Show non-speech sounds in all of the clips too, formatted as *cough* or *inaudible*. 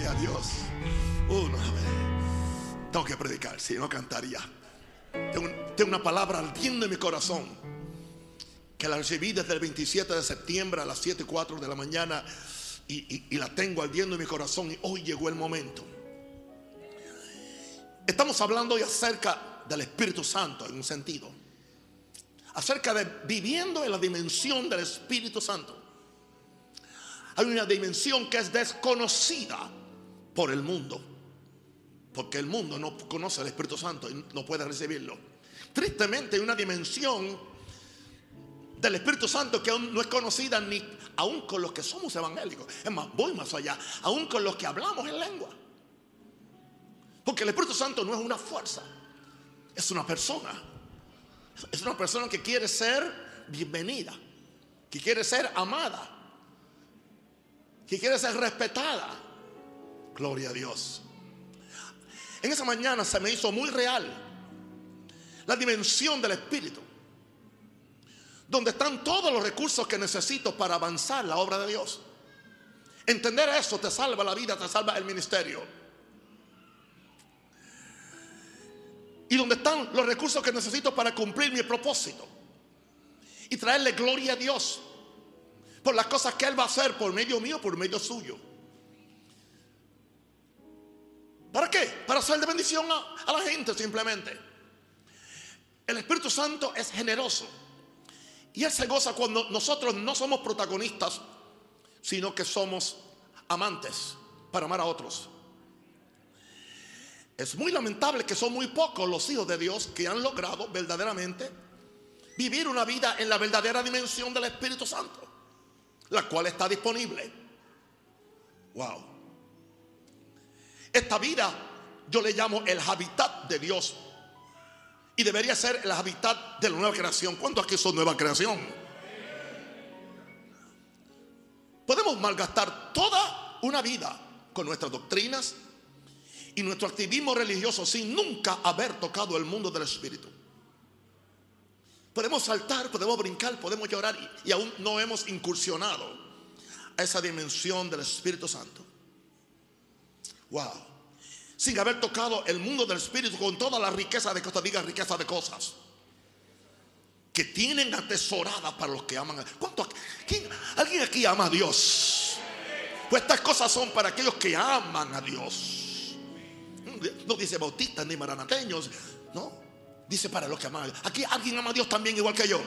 Gloria a Dios. Tengo que predicar, si no cantaría. Tengo, tengo una palabra ardiendo en mi corazón que la recibí desde el 27 de septiembre a las 7 y 4 de la mañana y, y- y la tengo ardiendo en mi corazón y hoy llegó el momento. Estamos hablando hoy acerca del Espíritu Santo en un sentido. Acerca de viviendo en la dimensión del Espíritu Santo. Hay una dimensión que es desconocida por el mundo. Porque el mundo no conoce al Espíritu Santo y no puede recibirlo. Tristemente hay una dimensión del Espíritu Santo que aún no es conocida ni aún con los que somos evangélicos. Es más, voy más allá, aún con los que hablamos en lengua. Porque el Espíritu Santo no es una fuerza, es una persona. Es una persona que quiere ser bienvenida, que quiere ser amada, que quiere ser respetada. Gloria a Dios. En esa mañana se me hizo muy real la dimensión del Espíritu, donde están todos los recursos que necesito para avanzar la obra de Dios. Entender eso te salva la vida, te salva el ministerio. Y donde están los recursos que necesito para cumplir mi propósito. Y traerle gloria a Dios por las cosas que Él va a hacer por medio mío, por medio suyo. ¿Para qué? Para hacer de bendición a, a la gente simplemente. El Espíritu Santo es generoso. Y Él se goza cuando nosotros no somos protagonistas, sino que somos amantes para amar a otros. Es muy lamentable que son muy pocos los hijos de Dios que han logrado verdaderamente vivir una vida en la verdadera dimensión del Espíritu Santo, la cual está disponible. Wow. Esta vida yo le llamo el habitat de Dios y debería ser el habitat de la nueva creación. ¿Cuántos aquí son nueva creación? Podemos malgastar toda una vida con nuestras doctrinas y nuestro activismo religioso sin nunca haber tocado el mundo del Espíritu. Podemos saltar, podemos brincar, podemos llorar y aún no hemos incursionado a esa dimensión del Espíritu Santo. Wow. Sin haber tocado el mundo del Espíritu con toda la riqueza de cosas, diga riqueza de cosas. Que tienen atesorada para los que aman a ¿Cuánto quién- ¿Alguien aquí ama a Dios? Pues estas cosas son para aquellos que aman a Dios. No dice bautistas ni maranateños, no. Dice para los que aman a Dios. Aquí alguien ama a Dios también igual que yo.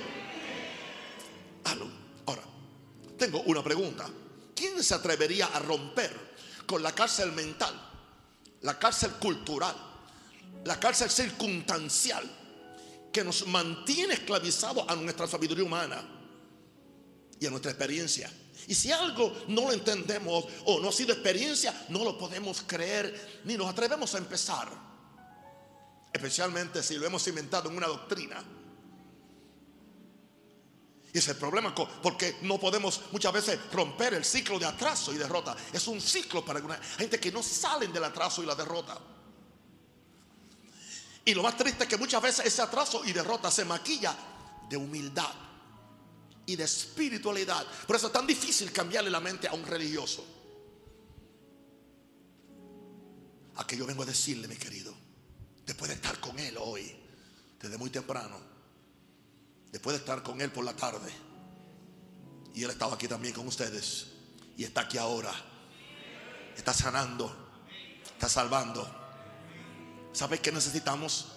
Ahora, tengo una pregunta. ¿Quién se atrevería a romper con la cárcel mental, la cárcel cultural, la cárcel circunstancial que nos mantiene esclavizados a nuestra sabiduría humana y a nuestra experiencia? Y si algo no lo entendemos o no ha sido experiencia, no lo podemos creer ni nos atrevemos a empezar. Especialmente si lo hemos inventado en una doctrina. Y es el problema, porque no podemos muchas veces romper el ciclo de atraso y derrota. Es un ciclo para gente que no salen del atraso y la derrota. Y lo más triste es que muchas veces ese atraso y derrota se maquilla de humildad y de espiritualidad. Por eso es tan difícil cambiarle la mente a un religioso. A que yo vengo a decirle, mi querido, después de estar con él hoy, desde muy temprano, después de estar con él por la tarde, y él estaba aquí también con ustedes, y está aquí ahora, está sanando, está salvando. ¿Sabes qué necesitamos?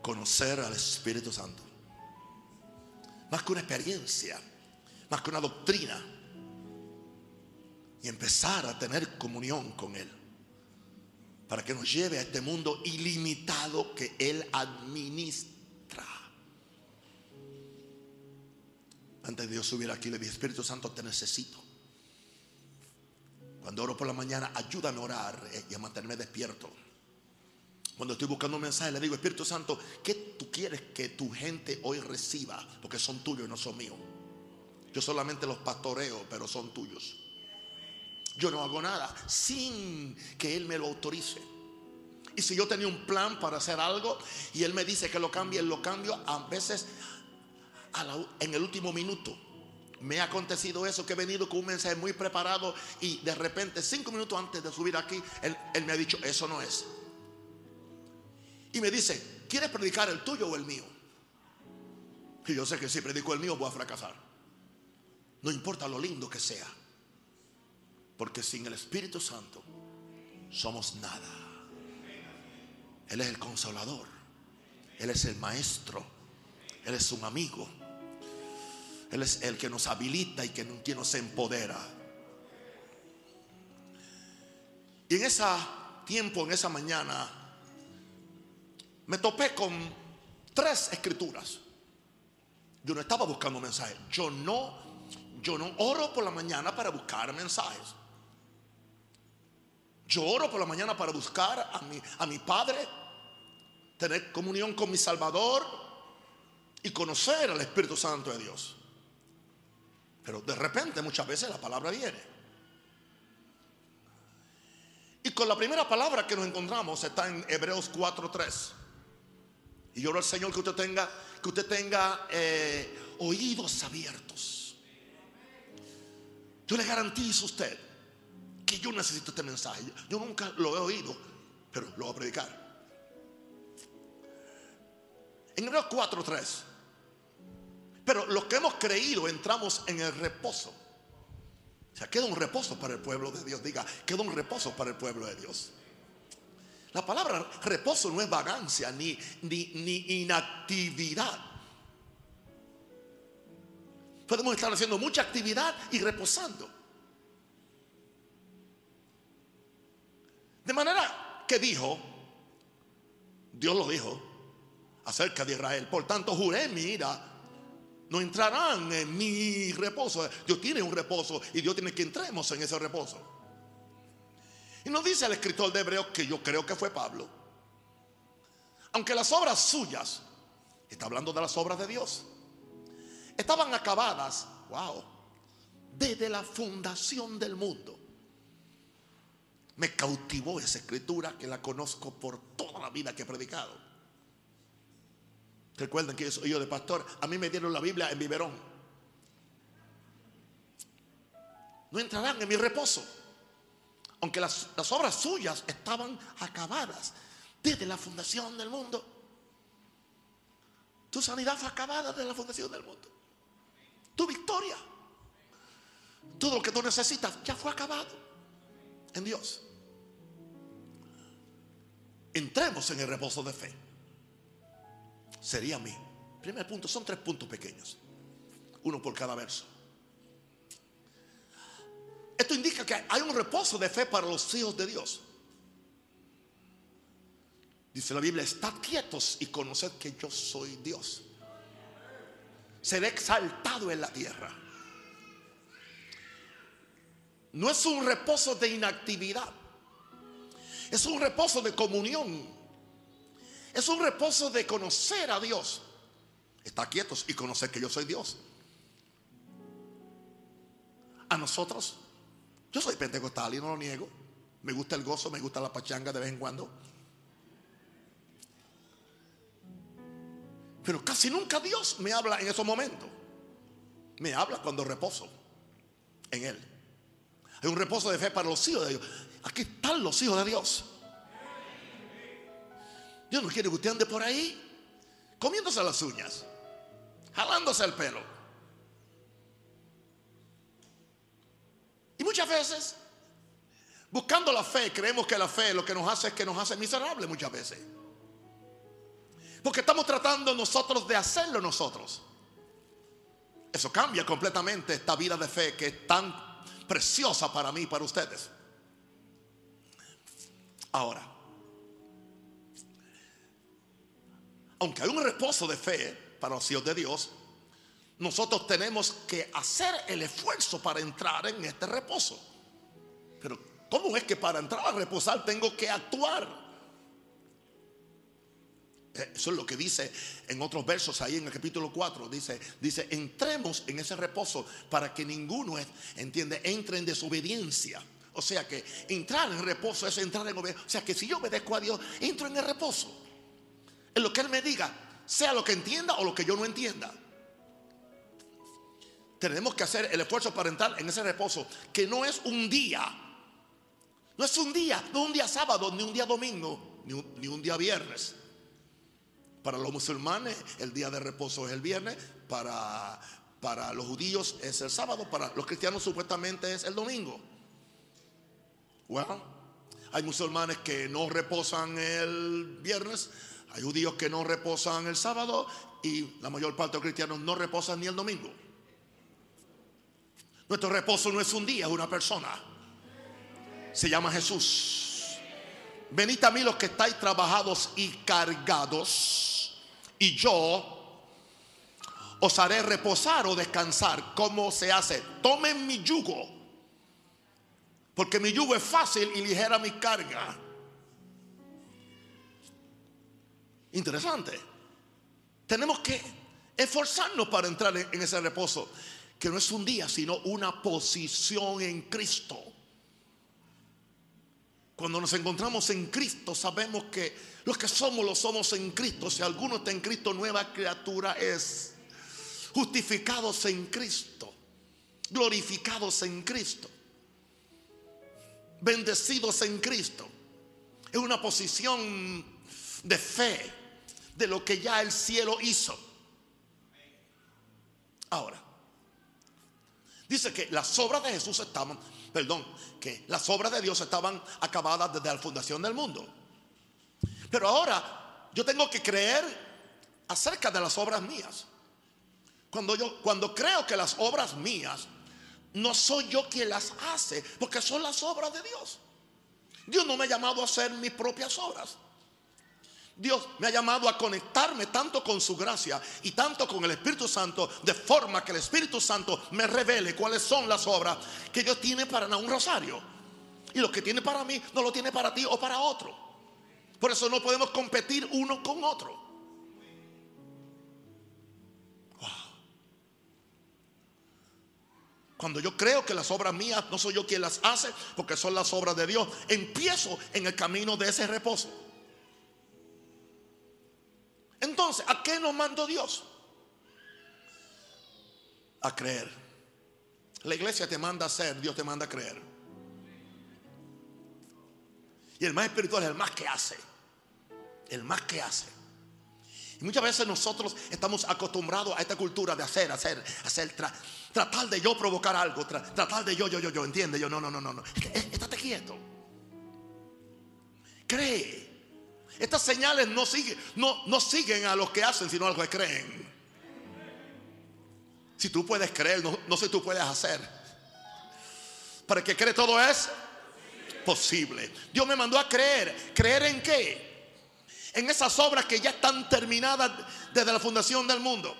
Conocer al Espíritu Santo. Más que una experiencia, más que una doctrina. Y empezar a tener comunión con Él. Para que nos lleve a este mundo ilimitado que Él administra. Antes de Dios subir aquí, le dije, Espíritu Santo, te necesito. Cuando oro por la mañana, ayúdame a orar eh, y a mantenerme despierto. Cuando estoy buscando un mensaje, le digo, Espíritu Santo, ¿qué tú quieres que tu gente hoy reciba? Porque son tuyos y no son míos. Yo solamente los pastoreo, pero son tuyos. Yo no hago nada sin que Él me lo autorice. Y si yo tenía un plan para hacer algo y Él me dice que lo cambie, lo cambio a veces en el último minuto. Me ha acontecido eso, que he venido con un mensaje muy preparado y de repente, cinco minutos antes de subir aquí, él, él me ha dicho, eso no es. Y me dice, ¿quieres predicar el tuyo o el mío? Y yo sé que si predico el mío voy a fracasar. No importa lo lindo que sea. Porque sin el Espíritu Santo somos nada. Él es el consolador. Él es el maestro. Él es un amigo. Él es el que nos habilita y que, nos empodera. Y en ese tiempo, en esa mañana, me topé con tres escrituras. Yo no estaba buscando mensajes. Yo no, yo no oro por la mañana para buscar mensajes. Yo oro por la mañana para buscar a mi, a mi Padre, tener comunión con mi Salvador y conocer al Espíritu Santo de Dios. Pero de repente muchas veces la palabra viene. Y con la primera palabra que nos encontramos está en Hebreos 4:3. Y yo oro al Señor que usted tenga, que usted tenga eh, oídos abiertos. Yo le garantizo a usted que yo necesito este mensaje. Yo nunca lo he oído, pero lo voy a predicar. En Hebreos 4:3. Pero los que hemos creído entramos en el reposo. O sea, queda un reposo para el pueblo de Dios. Diga, queda un reposo para el pueblo de Dios. La palabra reposo no es vagancia ni, ni, inactividad. Podemos estar haciendo mucha actividad y reposando. De manera que dijo, Dios lo dijo acerca de Israel. Por tanto, juré mi ira. No entrarán en mi reposo. Dios tiene un reposo y Dios tiene que entremos en ese reposo. Y nos dice el escritor de Hebreos que yo creo que fue Pablo. Aunque las obras suyas, está hablando de las obras de Dios, estaban acabadas, wow, desde la fundación del mundo. Me cautivó esa escritura que la conozco por toda la vida que he predicado. Recuerden que yo soy yo de pastor. A mí me dieron la Biblia en biberón. No entrarán en mi reposo. Aunque las, las obras suyas estaban acabadas desde la fundación del mundo. Tu sanidad fue acabada desde la fundación del mundo. Tu victoria. Todo lo que tú necesitas ya fue acabado en Dios. Entremos en el reposo de fe. Sería mi primer punto. Son tres puntos pequeños. Uno por cada verso. Esto indica que hay un reposo de fe para los hijos de Dios. Dice la Biblia, estad quietos y conoced que yo soy Dios. Seré exaltado en la tierra. No es un reposo de inactividad. Es un reposo de comunión. Es un reposo de conocer a Dios. Está quietos y conocer que yo soy Dios. A nosotros, yo soy pentecostal y no lo niego. Me gusta el gozo, me gusta la pachanga de vez en cuando. Pero casi nunca Dios me habla en esos momentos. Me habla cuando reposo en Él. Hay un reposo de fe para los hijos de Dios. Aquí están los hijos de Dios. Dios no quiere que usted ande por ahí comiéndose las uñas, jalándose el pelo. Y muchas veces, buscando la fe, creemos que la fe lo que nos hace es que nos hace miserables muchas veces. Porque estamos tratando nosotros de hacerlo nosotros. Eso cambia completamente esta vida de fe que es tan preciosa para mí y para ustedes. Ahora, aunque hay un reposo de fe para los hijos de Dios, nosotros tenemos que hacer el esfuerzo para entrar en este reposo. Pero ¿cómo es que para entrar a reposar tengo que actuar? Eh, eso es lo que dice en otros versos ahí en el capítulo 4. Dice, dice, entremos en ese reposo para que ninguno, entiende, entre en desobediencia. O sea que entrar en reposo es entrar en obediencia. O sea que si yo obedezco a Dios, entro en el reposo en lo que Él me diga, sea lo que entienda o lo que yo no entienda. tenemos que hacer el esfuerzo para entrar en ese reposo, que no es un día, no es un día, no un día sábado, ni un día domingo, ni un, ni un día viernes. Para los musulmanes el día de reposo es el viernes, para, para los judíos es el sábado, para los cristianos supuestamente es el domingo. Bueno, hay musulmanes que no reposan el viernes, hay judíos que no reposan el sábado y la mayor parte de los cristianos no reposan ni el domingo. Nuestro reposo no es un día, es una persona. Se llama Jesús. Venid a mí los que estáis trabajados y cargados, y yo os haré reposar o descansar. ¿Cómo se hace? Tomen mi yugo, porque mi yugo es fácil y ligera mi carga. Interesante. Tenemos que esforzarnos para entrar en, ese reposo, que no es un día, sino una posición en Cristo. Cuando nos encontramos en Cristo, sabemos que los que somos, lo somos en Cristo. Si alguno está en Cristo, nueva criatura es. Justificados en Cristo, glorificados en Cristo, bendecidos en Cristo. Es una posición de fe de lo que ya el cielo hizo. Ahora, dice que las obras de Jesús estaban, perdón, que las obras de Dios estaban acabadas desde la fundación del mundo. Pero ahora yo tengo que creer acerca de las obras mías. Cuando yo cuando creo que las obras mías no soy yo quien las hace, porque son las obras de Dios. Dios no me ha llamado a hacer mis propias obras. Dios me ha llamado a conectarme tanto con su gracia y tanto con el Espíritu Santo, de forma que el Espíritu Santo me revele cuáles son las obras que Dios tiene para un rosario. Y lo que tiene para mí no lo tiene para ti o para otro. Por eso no podemos competir uno con otro. Cuando yo creo que las obras mías no soy yo quien las hace, porque son las obras de Dios, empiezo en el camino de ese reposo. Entonces, ¿a qué nos mandó Dios? A creer. La iglesia te manda a ser, Dios te manda a creer. Y el más espiritual es el más que hace. El más que hace. Y muchas veces nosotros estamos acostumbrados a esta cultura de hacer, hacer, hacer, tratar de yo provocar algo, tratar de yo, yo, yo, yo, entiende, yo, no, no, no, no, no. Estate quieto. Cree. Estas señales no siguen, no, no siguen a los que hacen, sino a los que creen. Si tú puedes creer, no, sé si tú puedes hacer. Para el que cree todo es posible. Dios me mandó a creer. ¿Creer en qué? En esas obras que ya están terminadas desde la fundación del mundo.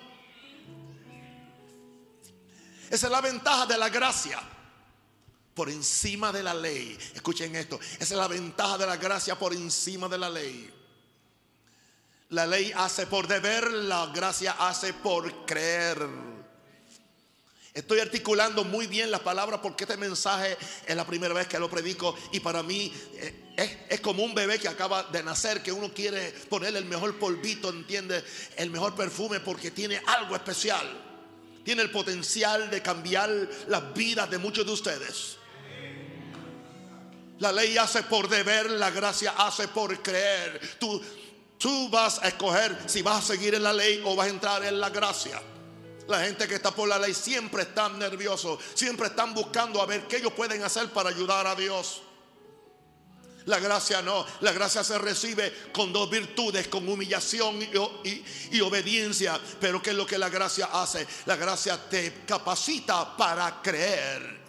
Esa es la ventaja de la gracia por encima de la ley. Escuchen esto, esa es la ventaja de la gracia por encima de la ley. La ley hace por deber, la gracia hace por creer. Estoy articulando muy bien las palabras porque este mensaje es la primera vez que lo predico y para mí eh, es, es, como un bebé que acaba de nacer, que uno quiere ponerle el mejor polvito, entiende, el mejor perfume porque tiene algo especial. Tiene el potencial de cambiar las vidas de muchos de ustedes. La ley hace por deber, la gracia hace por creer. Tú, tú vas a escoger si vas a seguir en la ley o vas a entrar en la gracia. La gente que está por la ley siempre están nerviosos, siempre están buscando a ver qué ellos pueden hacer para ayudar a Dios. La gracia no, la gracia se recibe con dos virtudes, con humillación y, y, obediencia. Pero ¿qué es lo que la gracia hace? La gracia te capacita para creer.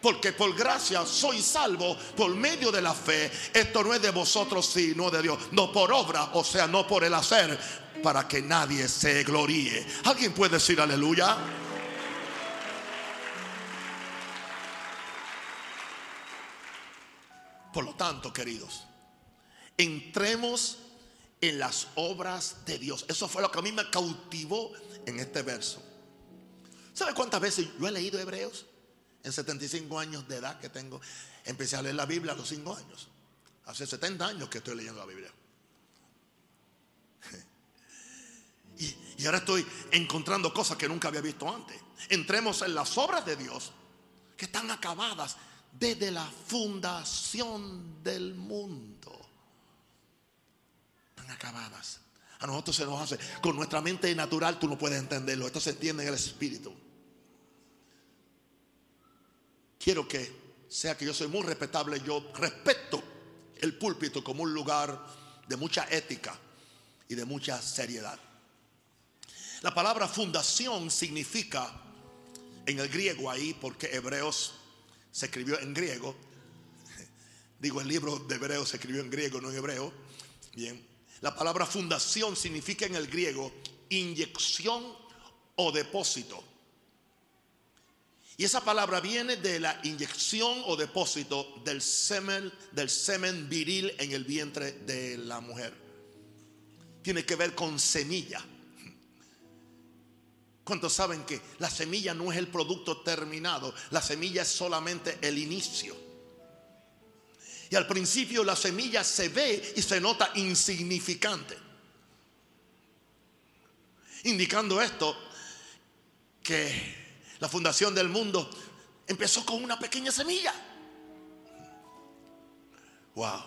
Porque por gracia soy salvo por medio de la fe. Esto no es de vosotros, sino de Dios. No por obra, o sea, no por el hacer, para que nadie se gloríe. ¿Alguien puede decir aleluya? Por lo tanto, queridos, entremos en las obras de Dios. Eso fue lo que a mí me cautivó en este verso. ¿Sabe cuántas veces yo he leído Hebreos? En 75 años de edad que tengo, empecé a leer la Biblia a los 5 años. Hace 70 años que estoy leyendo la Biblia. *laughs* Y, y, ahora estoy encontrando cosas que nunca había visto antes. entremos en las obras de Dios que están acabadas desde la fundación del mundo. Están acabadas. A nosotros se nos hace, con nuestra mente natural tú no puedes entenderlo, esto se entiende en el Espíritu. Quiero que sea que yo soy muy respetable, yo respeto el púlpito como un lugar de mucha ética y de mucha seriedad. La palabra fundación significa en el griego ahí, porque Hebreos se escribió en griego. *laughs* Digo, el libro de Hebreos se escribió en griego, no en hebreo. Bien. La palabra fundación significa en el griego inyección o depósito. Y esa palabra viene de la inyección o depósito del semen, del semen viril en el vientre de la mujer. Tiene que ver con semilla. ¿Cuántos saben que la semilla no es el producto terminado? La semilla es solamente el inicio. Y al principio la semilla se ve y se nota insignificante. Indicando esto, que la fundación del mundo empezó con una pequeña semilla. Wow.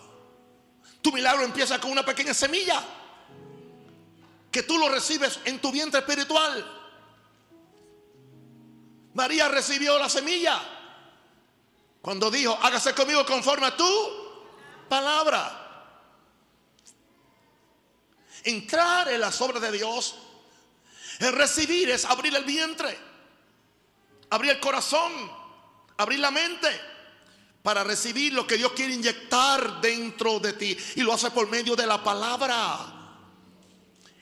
Tu milagro empieza con una pequeña semilla que tú lo recibes en tu vientre espiritual. María recibió la semilla cuando dijo, hágase conmigo conforme a tu palabra. Entrar en las obras de Dios, el recibir es abrir el vientre abrir el corazón, abrir la mente para recibir lo que Dios quiere inyectar dentro de ti. Y lo hace por medio de la palabra.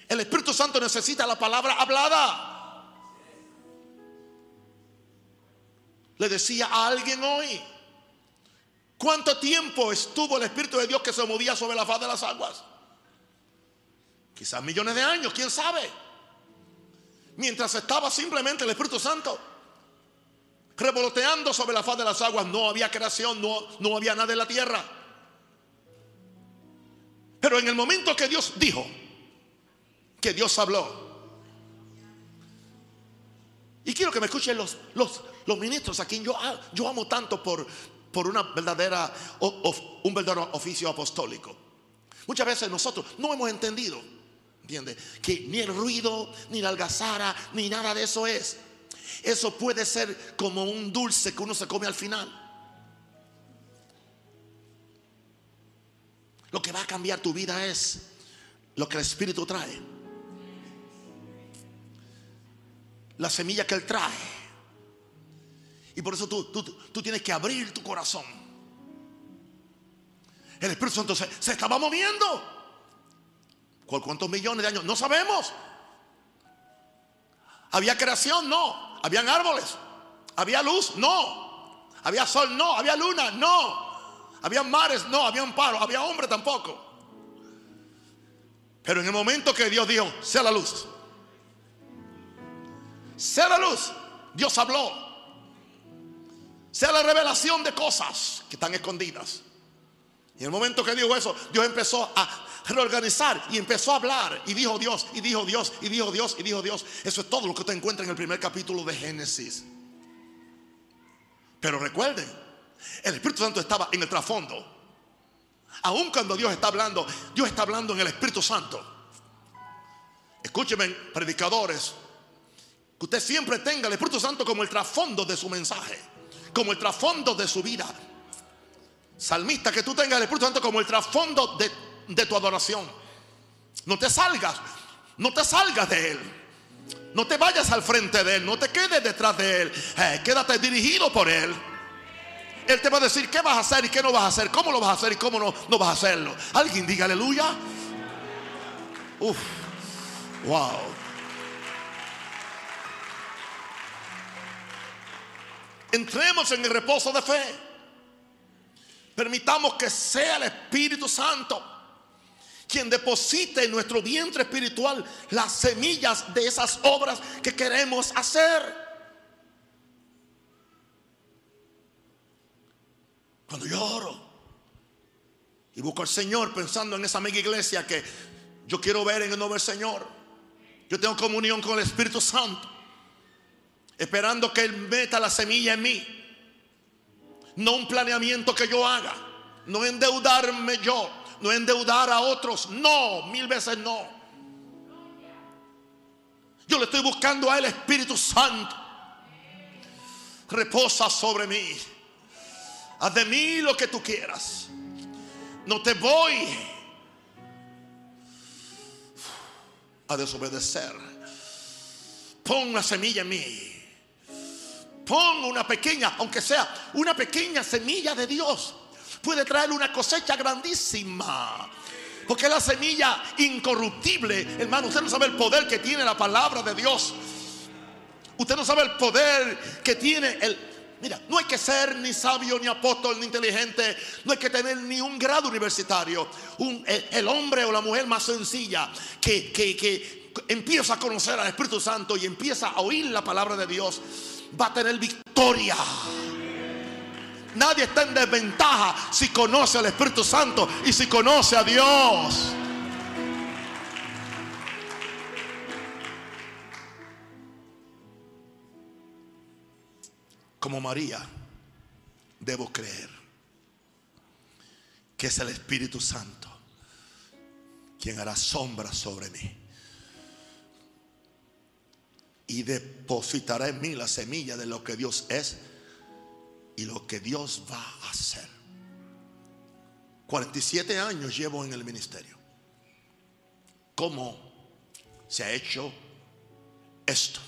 El Espíritu Santo necesita la palabra hablada. Le decía a alguien hoy, ¿cuánto tiempo estuvo el Espíritu de Dios que se movía sobre la faz de las aguas? Quizás millones de años, quién sabe. Mientras estaba simplemente el Espíritu Santo revoloteando sobre la faz de las aguas. No había creación, no, no había nada en la tierra. Pero en el momento que Dios dijo, que Dios habló, y quiero que me escuchen los, los, los ministros a quien yo, yo amo tanto por, por una verdadera, un verdadero oficio apostólico. Muchas veces nosotros no hemos entendido, ¿entiende? Que ni el ruido, ni la algazara, ni nada de eso es. Eso puede ser como un dulce que uno se come al final. Lo que va a cambiar tu vida es lo que el Espíritu trae. La semilla que Él trae. Y por eso tú, tú, tienes que abrir tu corazón. El Espíritu Santo se, se estaba moviendo. ¿Cuántos millones de años? No sabemos. ¿Había creación? No. ¿Habían árboles? ¿Había luz? No. ¿Había sol? No. ¿Había luna? No. ¿Había mares? No. ¿Había un paro? ¿Había hombre? Tampoco. Pero en el momento que Dios dijo, sea la luz. Sea la luz. Dios habló. Sea la revelación de cosas que están escondidas. Y en el momento que dijo eso, Dios empezó a reorganizar y empezó a hablar y dijo Dios y dijo Dios y dijo Dios y dijo Dios. Eso es todo lo que usted encuentra en el primer capítulo de Génesis. Pero recuerden, el Espíritu Santo estaba en el trasfondo. Aun cuando Dios está hablando, Dios está hablando en el Espíritu Santo. Escúcheme, predicadores, que usted siempre tenga el Espíritu Santo como el trasfondo de su mensaje, como el trasfondo de su vida. Salmista, que tú tengas el Espíritu Santo como el trasfondo de de tu adoración. No te salgas, no te salgas de Él. No te vayas al frente de Él, no te quedes detrás de Él. Eh, quédate dirigido por Él. Él te va a decir qué vas a hacer y qué no vas a hacer, cómo lo vas a hacer y cómo no, no vas a hacerlo. Alguien diga aleluya. Uf, wow. Entremos en el reposo de fe. Permitamos que sea el Espíritu Santo quien deposite en nuestro vientre espiritual las semillas de esas obras que queremos hacer. Cuando yo oro y busco al Señor pensando en esa mega iglesia que yo quiero ver en el nombre del Señor, yo tengo comunión con el Espíritu Santo. esperando que Él meta la semilla en mí. No un planeamiento que yo haga, no endeudarme yo, no endeudar a otros, no, mil veces no. Yo le estoy buscando a Él, Espíritu Santo. Reposa sobre mí. Haz de mí lo que tú quieras. No te voy a desobedecer. Pon una semilla en mí. Pon una pequeña, aunque sea una pequeña semilla de Dios, puede traer una cosecha grandísima. Porque la semilla incorruptible, hermano, usted no sabe el poder que tiene la palabra de Dios. Usted no sabe el poder que tiene el... Mira, no hay que ser ni sabio, ni apóstol, ni inteligente. No hay que tener ni un grado universitario. el, hombre o la mujer más sencilla que, que, que empieza a conocer al Espíritu Santo y empieza a oír la palabra de Dios, va a tener victoria. Nadie está en desventaja si conoce al Espíritu Santo y si conoce a Dios. Como María, debo creer que es el Espíritu Santo quien hará sombra sobre mí y depositará en mí la semilla de lo que Dios es y lo que Dios va a hacer. 47 años llevo en el ministerio. ¿Cómo se ha hecho esto?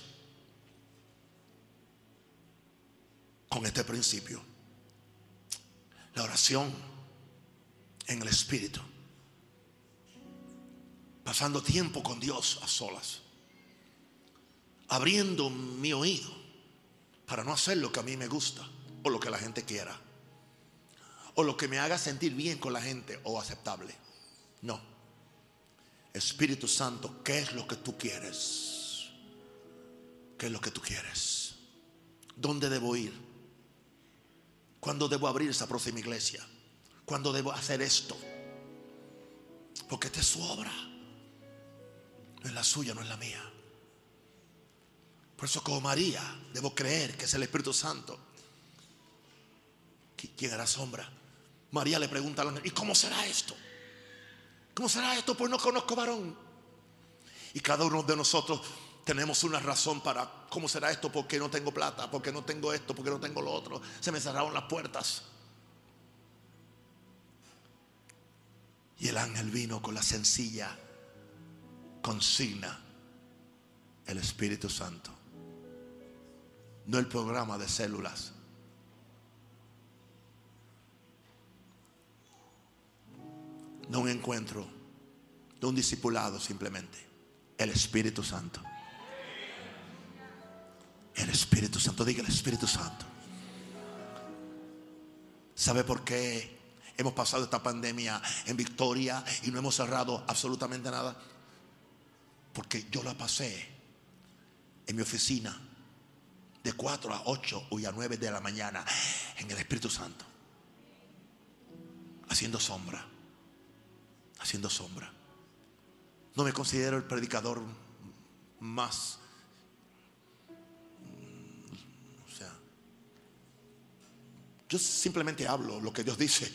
Con este principio. La oración en el Espíritu. Pasando tiempo con Dios a solas. Abriendo mi oído para no hacer lo que a mí me gusta o lo que la gente quiera. O lo que me haga sentir bien con la gente o aceptable. No. Espíritu Santo, ¿qué es lo que tú quieres? ¿Qué es lo que tú quieres? ¿Dónde debo ir? ¿Cuándo debo abrir esa próxima iglesia? ¿Cuándo debo hacer esto? Porque esta es su obra. No es la suya, no es la mía. Por eso como María debo creer que es el Espíritu Santo ¿Quién hará sombra? María le pregunta ¿y cómo será esto? ¿Cómo será esto? Pues no conozco varón. Y cada uno de nosotros tenemos una razón para cómo será esto, porque no tengo plata, porque no tengo esto, porque no tengo lo otro. Se me cerraron las puertas. Y el ángel vino con la sencilla consigna, el Espíritu Santo. No el programa de células no un encuentro, de un discipulado simplemente. El Espíritu Santo. El Espíritu Santo, diga el Espíritu Santo. ¿Sabe por qué hemos pasado esta pandemia en victoria y no hemos cerrado absolutamente nada? Porque yo la pasé en mi oficina de 4 a 8 y a 9 de la mañana en el Espíritu Santo, haciendo sombra haciendo sombra. No me considero el predicador más. O sea, yo simplemente hablo lo que Dios dice.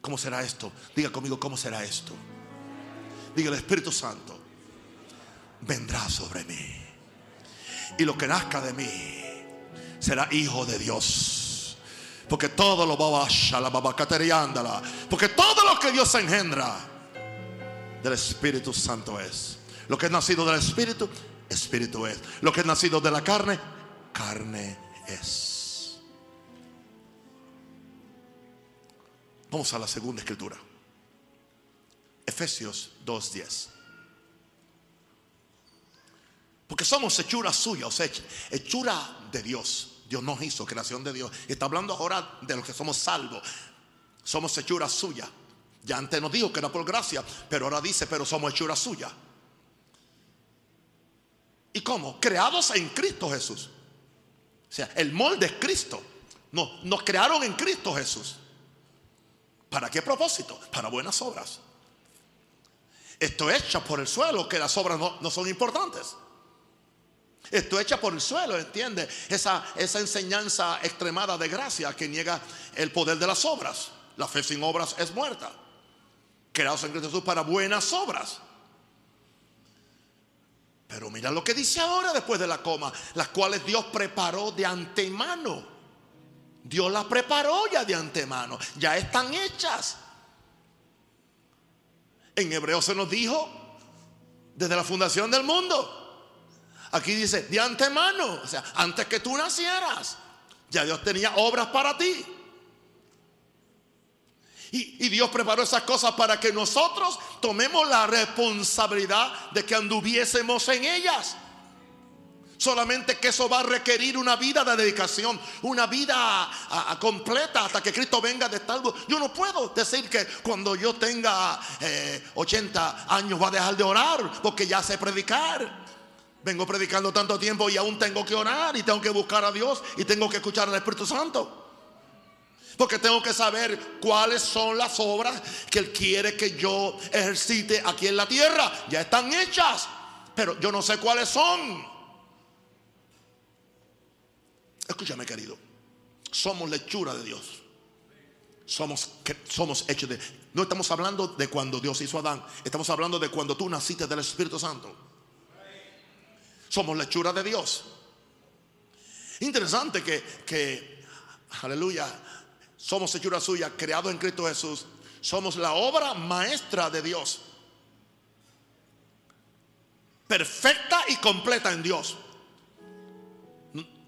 ¿Cómo será esto? Diga conmigo, ¿cómo será esto? Diga el Espíritu Santo vendrá sobre mí. Y lo que nazca de mí será hijo de Dios. Porque todo lo va a la Porque todo lo que Dios engendra del Espíritu Santo es. Lo que es nacido del Espíritu, Espíritu es. Lo que es nacido de la carne, carne es. Vamos a la segunda escritura. Efesios 2.10. Porque somos hechura suya, o sea, hechura de Dios. Dios nos hizo, creación de Dios. Está hablando ahora de los que somos salvos. Somos hechura suya. Ya antes nos dijo que era por gracia, pero ahora dice, pero somos hechura suya. ¿Y cómo? Creados en Cristo Jesús. O sea, el molde es Cristo. No, nos crearon en Cristo Jesús. ¿Para qué propósito? Para buenas obras. Esto hecha por el suelo, que las obras no, no son importantes. Esto echa por el suelo, ¿entiende? Esa, esa enseñanza extremada de gracia que niega el poder de las obras. La fe sin obras es muerta. Creados en Cristo Jesús para buenas obras. Pero mira lo que dice ahora después de la coma, las cuales Dios preparó de antemano. Dios las preparó ya de antemano, ya están hechas. En hebreo se nos dijo desde la fundación del mundo. Aquí dice de antemano, o sea, antes que tú nacieras, ya Dios tenía obras para ti. Y, Dios preparó esas cosas para que nosotros tomemos la responsabilidad de que anduviésemos en ellas. Solamente que eso va a requerir una vida de dedicación, una vida completa hasta que Cristo venga de tal. Yo no puedo decir que cuando yo tenga 80 eh, años va a dejar de orar porque ya sé predicar. Vengo predicando tanto tiempo y aún tengo que orar y tengo que buscar a Dios y tengo que escuchar al Espíritu Santo. Porque tengo que saber cuáles son las obras que Él quiere que yo ejercite aquí en la tierra. Ya están hechas, pero yo no sé cuáles son. Escúchame querido, somos lechura de Dios. Somos, somos hechos de... No estamos hablando de cuando Dios hizo a Adán, estamos hablando de cuando tú naciste del Espíritu Santo. Somos lechura de Dios. Interesante que, que aleluya, somos hechura suya, creados en Cristo Jesús. Somos la obra maestra de Dios. Perfecta y completa en Dios.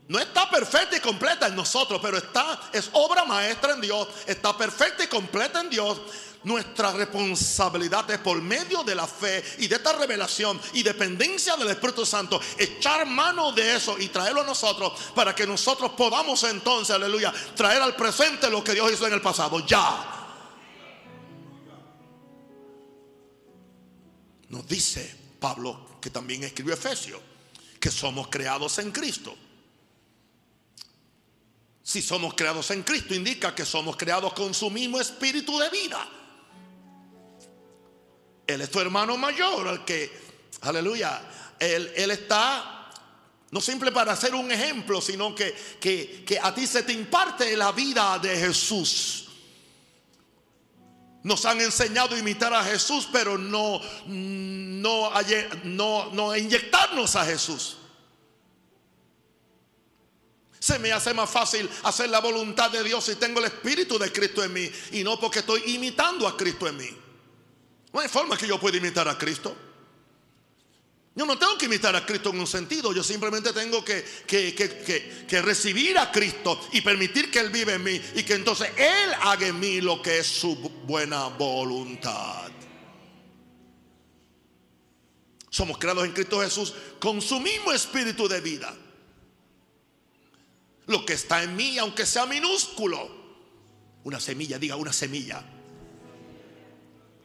No está perfecta y completa en nosotros, pero está es obra maestra en Dios, está perfecta y completa en Dios. Nuestra responsabilidad es por medio de la fe y de esta revelación y dependencia del Espíritu Santo, echar mano de eso y traerlo a nosotros para que nosotros podamos entonces, aleluya, traer al presente lo que Dios hizo en el pasado. Ya. Nos dice Pablo, que también escribió Efesios, que somos creados en Cristo. Si somos creados en Cristo, indica que somos creados con su mismo espíritu de vida. Él es tu hermano mayor, al que, aleluya, él, está no simple para ser un ejemplo, sino que, que, a ti se te imparte la vida de Jesús. Nos han enseñado a imitar a Jesús, pero no, no, no, no inyectarnos a Jesús. Se me hace más fácil hacer la voluntad de Dios si tengo el Espíritu de Cristo en mí y no porque estoy imitando a Cristo en mí. No hay forma que yo pueda imitar a Cristo. Yo no tengo que imitar a Cristo en un sentido, yo simplemente tengo que, que, recibir a Cristo y permitir que Él vive en mí y que entonces Él haga en mí lo que es su buena voluntad. Somos creados en Cristo Jesús con su mismo espíritu de vida. Lo que está en mí, aunque sea minúsculo, una semilla, diga una semilla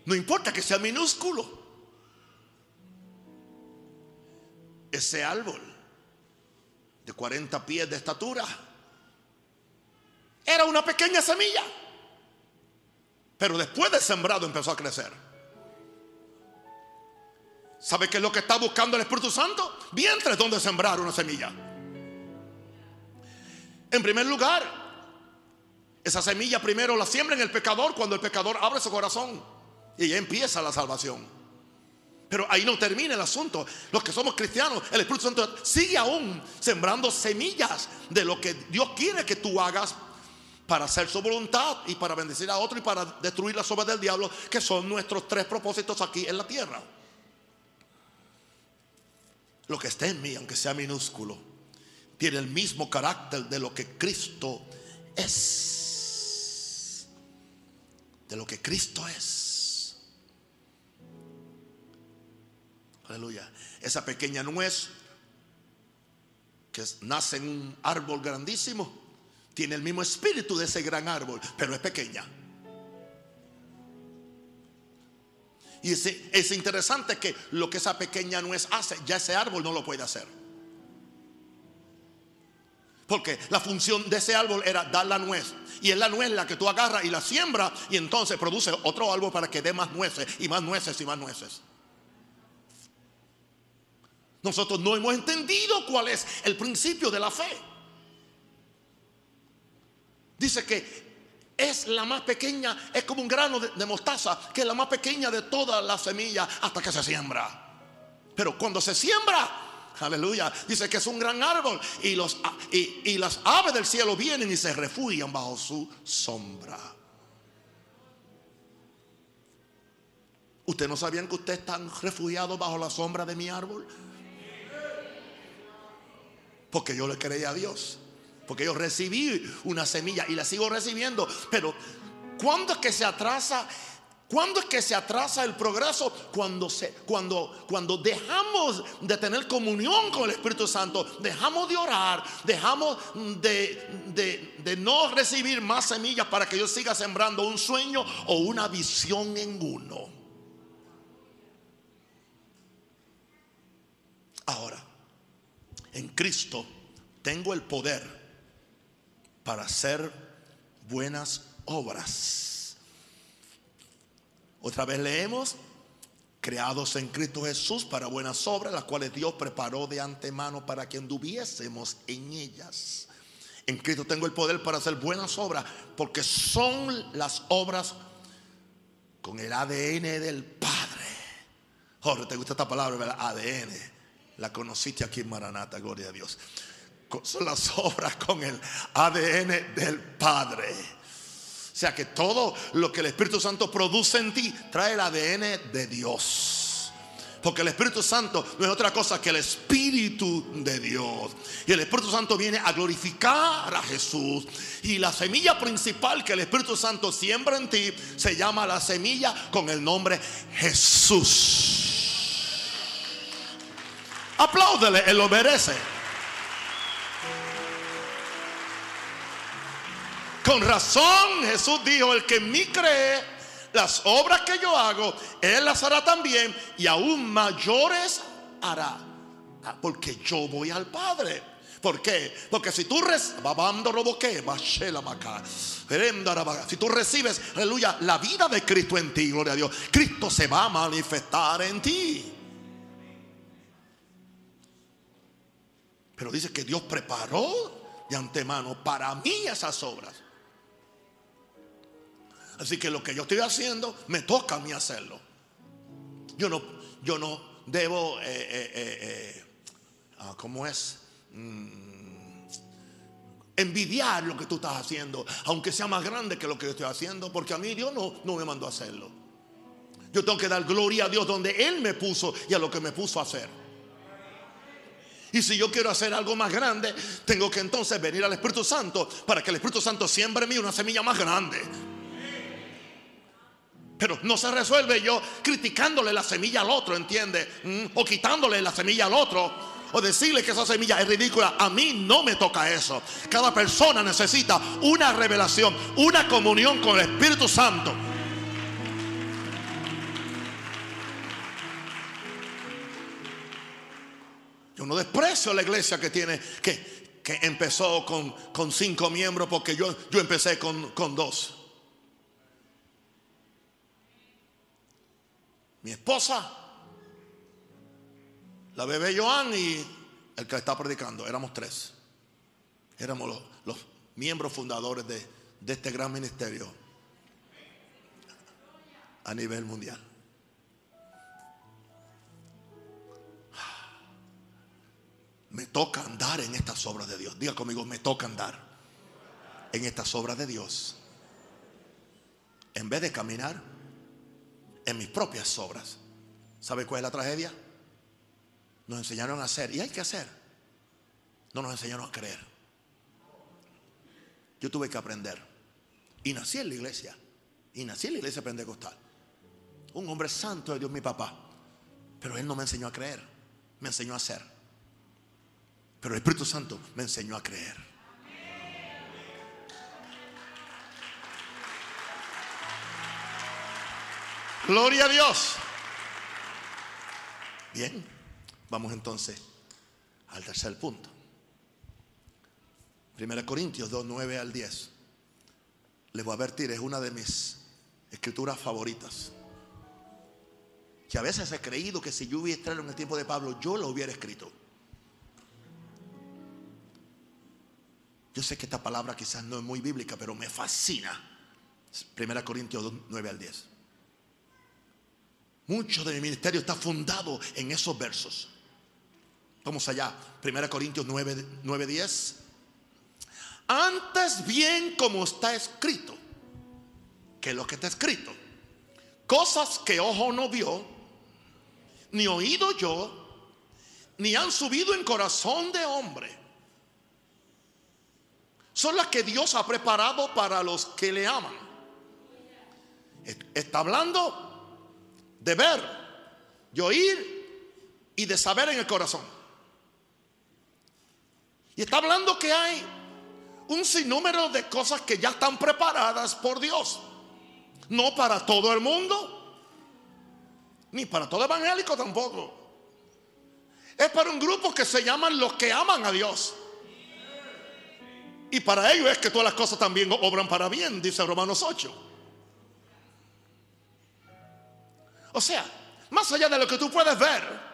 no importa que sea minúsculo. Ese árbol de 40 pies de estatura era una pequeña semilla. Pero después de sembrado empezó a crecer. ¿Sabe qué es lo que está buscando el Espíritu Santo? Vientres donde sembrar una semilla. En primer lugar, esa semilla primero la siembra en el pecador cuando el pecador abre su corazón. Y ya empieza la salvación. Pero ahí no termina el asunto. Los que somos cristianos, el Espíritu Santo sigue aún sembrando semillas de lo que Dios quiere que tú hagas para hacer su voluntad y para bendecir a otro y para destruir las obras del diablo, que son nuestros tres propósitos aquí en la tierra. Lo que esté en mí, aunque sea minúsculo, tiene el mismo carácter de lo que Cristo es. De lo que Cristo es. Aleluya. Esa pequeña nuez que nace en un árbol grandísimo, tiene el mismo espíritu de ese gran árbol, pero es pequeña. Y es, es interesante que lo que esa pequeña nuez hace, ya ese árbol no lo puede hacer. Porque la función de ese árbol era dar la nuez. Y es la nuez la que tú agarras y la siembras y entonces produce otro árbol para que dé más nueces y más nueces y más nueces. Nosotros no hemos entendido cuál es el principio de la fe. Dice que es la más pequeña, es como un grano de, mostaza, que es la más pequeña de todas las semillas hasta que se siembra. Pero cuando se siembra, aleluya, dice que es un gran árbol y, los, y, y las aves del cielo vienen y se refugian bajo su sombra. ¿Ustedes no sabían que ustedes están refugiados bajo la sombra de mi árbol? Porque yo le creí a Dios. Porque yo recibí una semilla y la sigo recibiendo. Pero ¿cuándo es que se atrasa? ¿Cuándo es que se atrasa el progreso? Cuando, se, cuando, cuando dejamos de tener comunión con el Espíritu Santo, dejamos de orar, dejamos de, de, de no recibir más semillas para que yo siga sembrando un sueño o una visión en uno. Ahora, en Cristo tengo el poder para hacer buenas obras. Otra vez leemos, creados en Cristo Jesús para buenas obras, las cuales Dios preparó de antemano para que anduviésemos en ellas. En Cristo tengo el poder para hacer buenas obras, porque son las obras con el ADN del Padre. Jorge, ¿te gusta esta palabra, verdad? ADN. La conociste aquí en Maranata, gloria a Dios. Son las *laughs* obras con el ADN del Padre. O sea que todo lo que el Espíritu Santo produce en ti trae el ADN de Dios. Porque el Espíritu Santo no es otra cosa que el Espíritu de Dios. Y el Espíritu Santo viene a glorificar a Jesús. Y la semilla principal que el Espíritu Santo siembra en ti se llama la semilla con el nombre Jesús. Apláudele, él lo merece. Con razón Jesús dijo, el que en mí cree, las obras que yo hago, él las hará también y aún mayores hará. Ah, porque yo voy al Padre. ¿Por qué? Porque si tú si tú recibes, aleluya, la vida de Cristo en ti, gloria a Dios, Cristo se va a manifestar en ti. Pero dice que Dios preparó de antemano para mí esas obras. Así que lo que yo estoy haciendo, me toca a mí hacerlo. Yo no, yo no debo, eh, eh, eh, ah, ¿cómo es? Mm, envidiar lo que tú estás haciendo, aunque sea más grande que lo que yo estoy haciendo, porque a mí Dios no, no me mandó a hacerlo. Yo tengo que dar gloria a Dios donde Él me puso y a lo que me puso a hacer. Y si yo quiero hacer algo más grande, tengo que entonces venir al Espíritu Santo para que el Espíritu Santo siembre en mí una semilla más grande. Pero no se resuelve yo criticándole la semilla al otro, ¿entiende? Mm, o quitándole la semilla al otro. O decirle que esa semilla es ridícula. A mí no me toca eso. Cada persona necesita una revelación, una comunión con el Espíritu Santo. Yo no desprecio la iglesia que tiene, que, que empezó con, con, cinco miembros porque yo, yo empecé con, con dos. Mi esposa, la bebé Joan y el que está predicando, éramos tres. Éramos los, los miembros fundadores de, de este gran ministerio a nivel mundial. Me toca andar en estas obras de Dios. Diga conmigo, me toca andar en estas obras de Dios. En vez de caminar en mis propias obras. ¿Sabe cuál es la tragedia? Nos enseñaron a hacer y hay que hacer. No nos enseñaron a creer. Yo tuve que aprender. Y nací en la iglesia. Y nací en la iglesia pentecostal. Un hombre santo de Dios, mi papá. Pero él no me enseñó a creer. Me enseñó a hacer. Pero el Espíritu Santo me enseñó a creer. Gloria a Dios. Bien, vamos entonces al tercer punto. 1 Corintios 2, 9 al 10. Les voy a advertir, es una de mis escrituras favoritas. que a veces he creído que si yo hubiera estado en el tiempo de Pablo, yo lo hubiera escrito. Yo sé que esta palabra quizás no es muy bíblica, pero me fascina. 1 Corintios 9 al 10. Mucho de mi ministerio está fundado en esos versos. Vamos allá. 1 Corintios 9, 9 10. Antes bien como está escrito, que lo que está escrito, cosas que ojo no vio, ni oído yo, ni han subido en corazón de hombre. Son las que Dios ha preparado para los que le aman. Está hablando de ver, de oír y de saber en el corazón. Y está hablando que hay un sinnúmero de cosas que ya están preparadas por Dios. No para todo el mundo, ni para todo evangélico tampoco. Es para un grupo que se llaman los que aman a Dios. Y para ellos es que todas las cosas también obran para bien, dice Romanos 8. O sea, más allá de lo que tú puedes ver,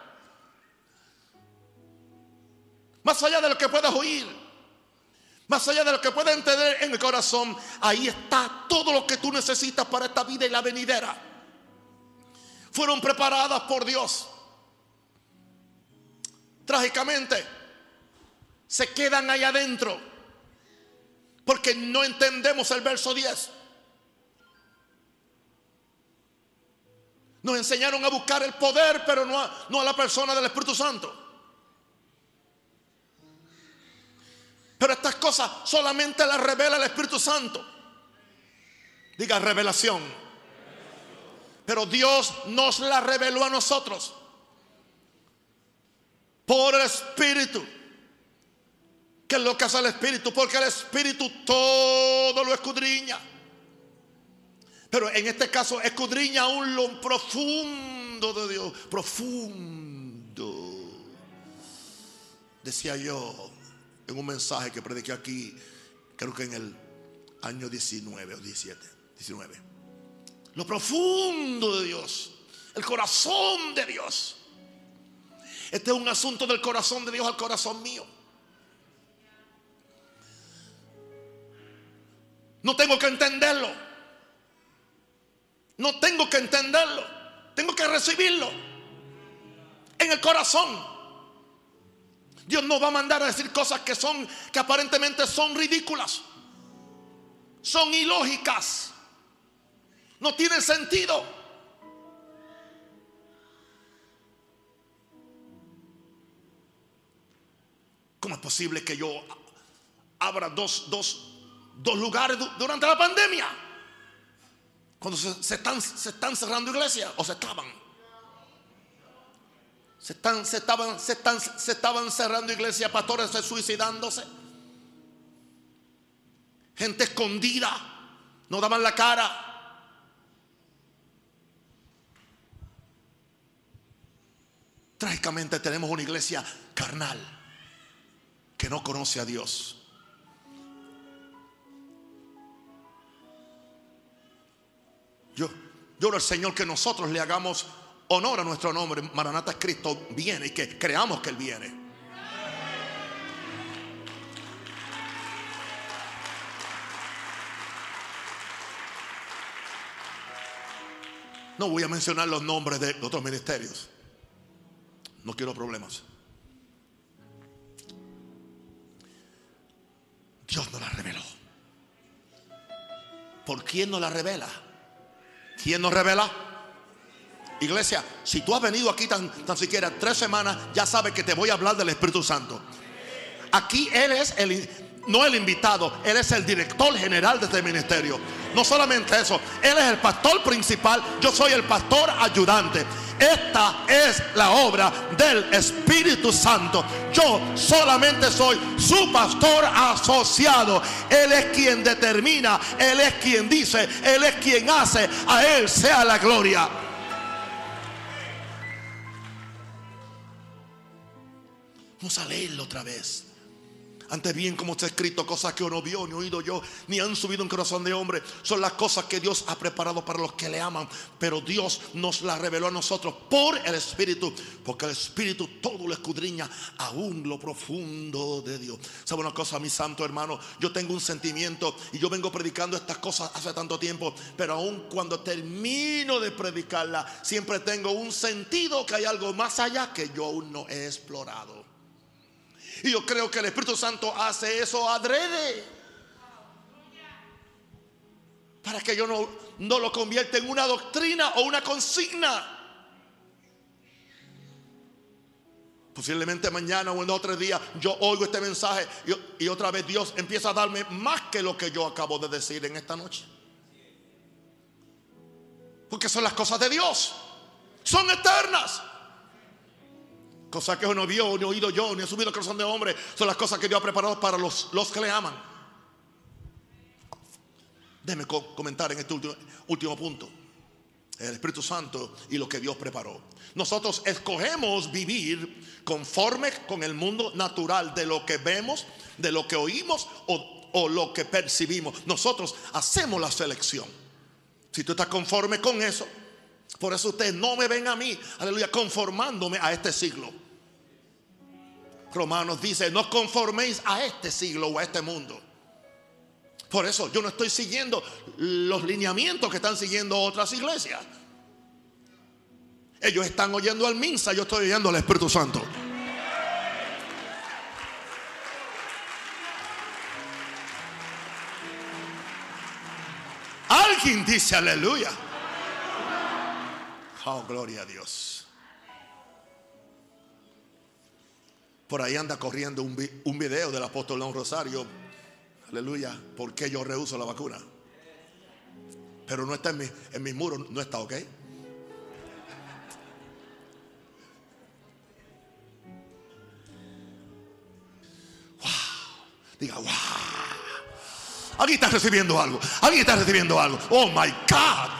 más allá de lo que puedas oír, más allá de lo que puedes entender en el corazón, ahí está todo lo que tú necesitas para esta vida y la venidera. Fueron preparadas por Dios. Trágicamente, se quedan ahí adentro porque no entendemos el verso 10. Nos enseñaron a buscar el poder, pero no a, la persona del Espíritu Santo. Pero estas cosas solamente las revela el Espíritu Santo. Diga revelación. Pero Dios nos la reveló a nosotros. Por Espíritu. ¿Qué es lo que hace el Espíritu? Porque el Espíritu todo lo escudriña. Pero en este caso escudriña aún lo profundo de Dios. Profundo. Decía yo, en un mensaje que prediqué aquí, creo que en el año 19 o 17, 19. Lo profundo de Dios, el corazón de Dios. Este es un asunto del corazón de Dios al corazón mío. No tengo que entenderlo. No tengo que entenderlo. Tengo que recibirlo en el corazón. Dios no va a mandar a decir cosas que son, que aparentemente son ridículas. Son ilógicas. No tienen sentido. ¿Cómo es posible que yo abra dos, dos, dos lugares durante la pandemia? Cuando se, están, se están cerrando iglesias o se estaban. Se, están, se, estaban, se, están, se estaban cerrando iglesias, pastores suicidándose. Gente escondida, no daban la cara. Trágicamente tenemos una iglesia carnal que no conoce a Dios. Yo, yo al Señor que nosotros le hagamos honor a nuestro nombre. Maranata Cristo viene y que creamos que Él viene. No voy a mencionar los nombres de otros ministerios. No quiero problemas. Dios nos la reveló. ¿Por quién nos la revela? ¿Quién nos revela? Iglesia, si tú has venido aquí tan, tan siquiera tres semanas, ya sabes que te voy a hablar del Espíritu Santo. Aquí Él es el, no el invitado, Él es el director general de este ministerio. No solamente eso, Él es el pastor principal, yo soy el pastor ayudante. Esta es la obra del Espíritu Santo. Yo solamente soy su pastor asociado. Él es quien determina, Él es quien dice, Él es quien hace. A Él sea la gloria. Vamos a leerlo otra vez. Antes bien, como está escrito, cosas que no vio, ni oído yo, ni han subido en corazón de hombre, son las cosas que Dios ha preparado para los que le aman. Pero Dios nos las reveló a nosotros por el Espíritu, porque el Espíritu todo lo escudriña, aún lo profundo de Dios. ¿Sabe una cosa, mi santo hermano? Yo tengo un sentimiento y yo vengo predicando estas cosas hace tanto tiempo, pero aún cuando termino de predicarla, siempre tengo un sentido que hay algo más allá que yo aún no he explorado. Y yo creo que el Espíritu Santo hace eso adrede. Para que yo no, no lo convierta en una doctrina o una consigna. Posiblemente mañana o en otro día yo oigo este mensaje y, y otra vez Dios empieza a darme más que lo que yo acabo de decir en esta noche. Porque son las cosas de Dios. Son eternas. Cosas que no vio, ni oído yo, ni ha subido el corazón de hombre. Son las cosas que Dios ha preparado para los, los que le aman. Déjeme comentar en este último, último punto. El Espíritu Santo y lo que Dios preparó. Nosotros escogemos vivir conforme con el mundo natural de lo que vemos, de lo que oímos o, o lo que percibimos. Nosotros hacemos la selección. Si tú estás conforme con eso, por eso ustedes no me ven a mí, aleluya, conformándome a este siglo. Romanos dice, no conforméis a este siglo o a este mundo. Por eso yo no estoy siguiendo los lineamientos que están siguiendo otras iglesias. Ellos están oyendo al Minsa, yo estoy oyendo al Espíritu Santo. Alguien dice aleluya. Oh, gloria a Dios. Por ahí anda corriendo un, video del apóstol Don Rosario. Aleluya. Porque yo rehuso la vacuna. Pero no está en, mi, en mis muros, no está, ¿ok? Diga, wow. Alguien está recibiendo algo. Alguien está recibiendo algo. Oh my God.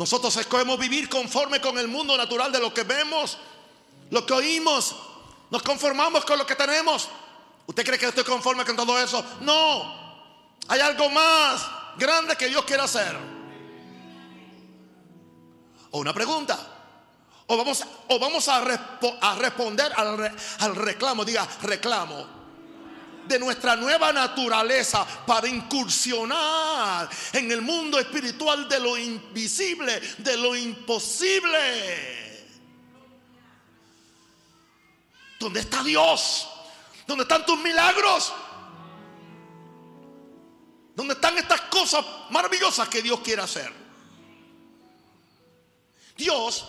Nosotros escogemos vivir conforme con el mundo natural de lo que vemos, lo que oímos. Nos conformamos con lo que tenemos. ¿Usted cree que estoy conforme con todo eso? No. Hay algo más grande que Dios quiere hacer. O una pregunta. O vamos, o vamos a, responder al reclamo. Diga, reclamo de nuestra nueva naturaleza para incursionar en el mundo espiritual de lo invisible, de lo imposible. ¿Dónde está Dios? ¿Dónde están tus milagros? ¿Dónde están estas cosas maravillosas que Dios quiere hacer? Dios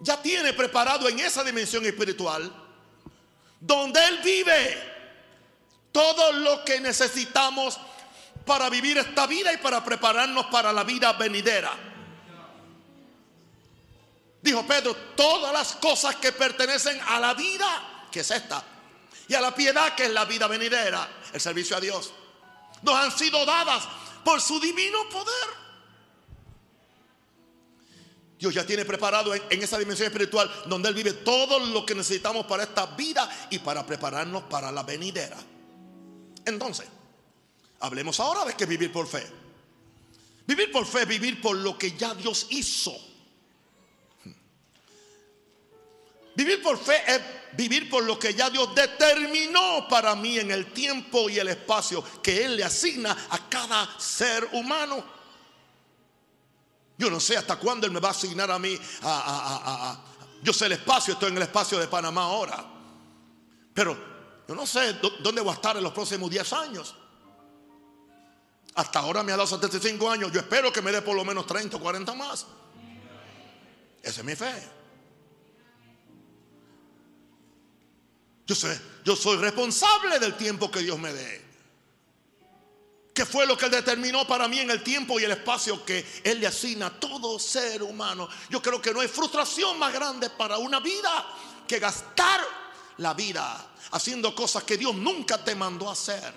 ya tiene preparado en esa dimensión espiritual donde Él vive. Todo lo que necesitamos para vivir esta vida y para prepararnos para la vida venidera. Dijo Pedro, todas las cosas que pertenecen a la vida, que es esta, y a la piedad, que es la vida venidera, el servicio a Dios, nos han sido dadas por su divino poder. Dios ya tiene preparado en, esa dimensión espiritual donde Él vive todo lo que necesitamos para esta vida y para prepararnos para la venidera. Entonces, hablemos ahora de que vivir por fe. Vivir por fe, vivir por lo que ya Dios hizo. Vivir por fe es vivir por lo que ya Dios determinó para mí en el tiempo y el espacio que Él le asigna a cada ser humano. Yo no sé hasta cuándo Él me va a asignar a mí. yo sé el espacio, estoy en el espacio de Panamá ahora. Pero yo no sé dónde voy a estar en los próximos 10 años. Hasta ahora me ha dado 75 años. Yo espero que me dé por lo menos 30 o 40 más. Esa es mi fe. Yo sé, yo soy responsable del tiempo que Dios me dé que fue lo que Él determinó para mí en el tiempo y el espacio que Él le asigna a todo ser humano. Yo creo que no hay frustración más grande para una vida que gastar la vida haciendo cosas que Dios nunca te mandó a hacer.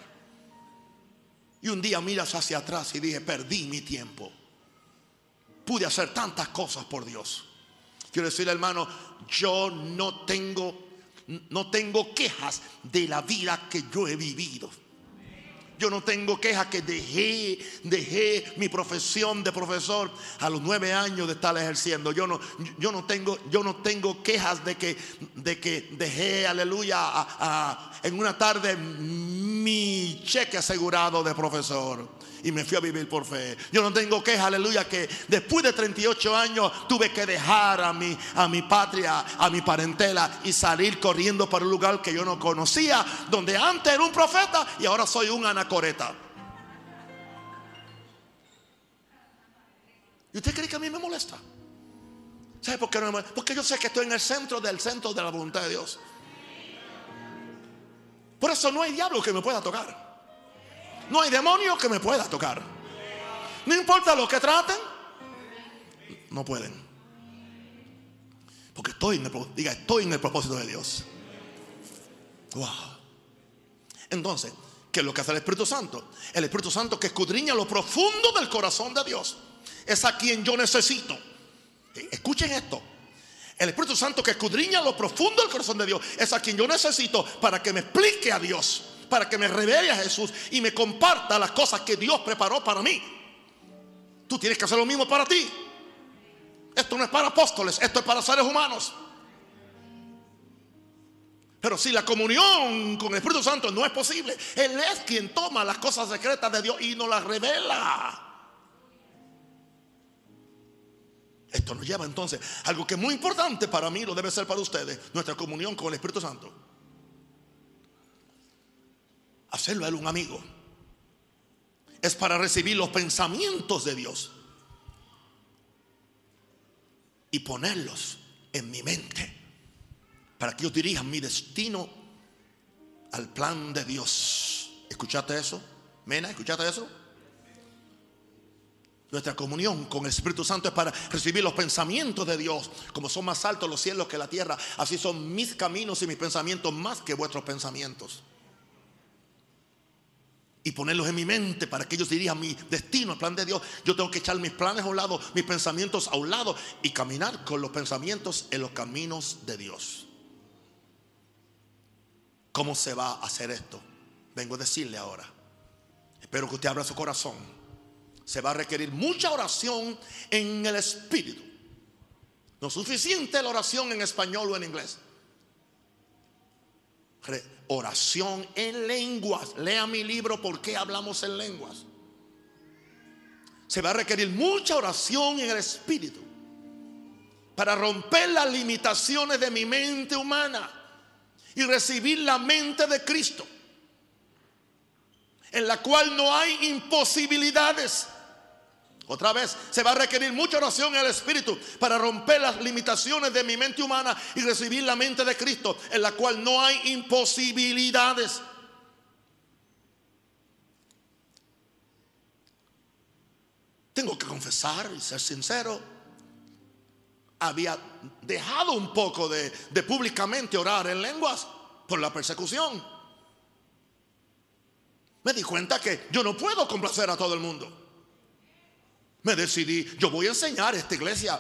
Y un día miras hacia atrás y dije, perdí mi tiempo. Pude hacer tantas cosas por Dios. Quiero decir, hermano, yo no tengo, no tengo quejas de la vida que yo he vivido. Yo no tengo quejas que dejé, dejé mi profesión de profesor a los nueve años de estar ejerciendo. Yo no, yo no tengo, yo no tengo quejas de que, de que dejé, aleluya, en una tarde mi cheque asegurado de profesor y me fui a vivir por fe. Yo no tengo queja, aleluya, que después de 38 años tuve que dejar a mi, a mi patria, a mi parentela y salir corriendo para un lugar que yo no conocía, donde antes era un profeta y ahora soy un anacoreta. ¿Y usted cree que a mí me molesta? ¿Sabe por qué no me molesta? Porque yo sé que estoy en el centro del centro de la voluntad de Dios. Por eso no hay diablo que me pueda tocar. No hay demonio que me pueda tocar. No importa lo que traten, no pueden. Porque estoy en el, diga, estoy en el propósito de Dios. Wow. Entonces, ¿qué es lo que hace el Espíritu Santo? El Espíritu Santo que escudriña lo profundo del corazón de Dios. Es a quien yo necesito. Escuchen esto. El Espíritu Santo que escudriña lo profundo del corazón de Dios es a quien yo necesito para que me explique a Dios para que me revele a Jesús y me comparta las cosas que Dios preparó para mí. Tú tienes que hacer lo mismo para ti. Esto no es para apóstoles, esto es para seres humanos. Pero si la comunión con el Espíritu Santo no es posible, Él es quien toma las cosas secretas de Dios y nos las revela. Esto nos lleva entonces a algo que es muy importante para mí, lo debe ser para ustedes, nuestra comunión con el Espíritu Santo hacerlo a él un amigo. Es para recibir los pensamientos de Dios y ponerlos en mi mente para que yo dirija mi destino al plan de Dios. ¿Escuchaste eso? Mena, ¿escuchaste eso? Nuestra comunión con el Espíritu Santo es para recibir los pensamientos de Dios. Como son más altos los cielos que la tierra, así son mis caminos y mis pensamientos más que vuestros pensamientos y ponerlos en mi mente para que ellos dirijan mi destino, el plan de Dios. Yo tengo que echar mis planes a un lado, mis pensamientos a un lado y caminar con los pensamientos en los caminos de Dios. ¿Cómo se va a hacer esto? Vengo a decirle ahora. Espero que usted abra su corazón. Se va a requerir mucha oración en el Espíritu. No suficiente la oración en español o en inglés oración en lenguas. Lea mi libro, ¿por qué hablamos en lenguas? Se va a requerir mucha oración en el espíritu para romper las limitaciones de mi mente humana y recibir la mente de Cristo, en la cual no hay imposibilidades. Otra vez, se va a requerir mucha oración en el Espíritu para romper las limitaciones de mi mente humana y recibir la mente de Cristo, en la cual no hay imposibilidades. Tengo que confesar y ser sincero. Había dejado un poco de, de públicamente orar en lenguas por la persecución. Me di cuenta que yo no puedo complacer a todo el mundo me decidí, yo voy a enseñar a esta iglesia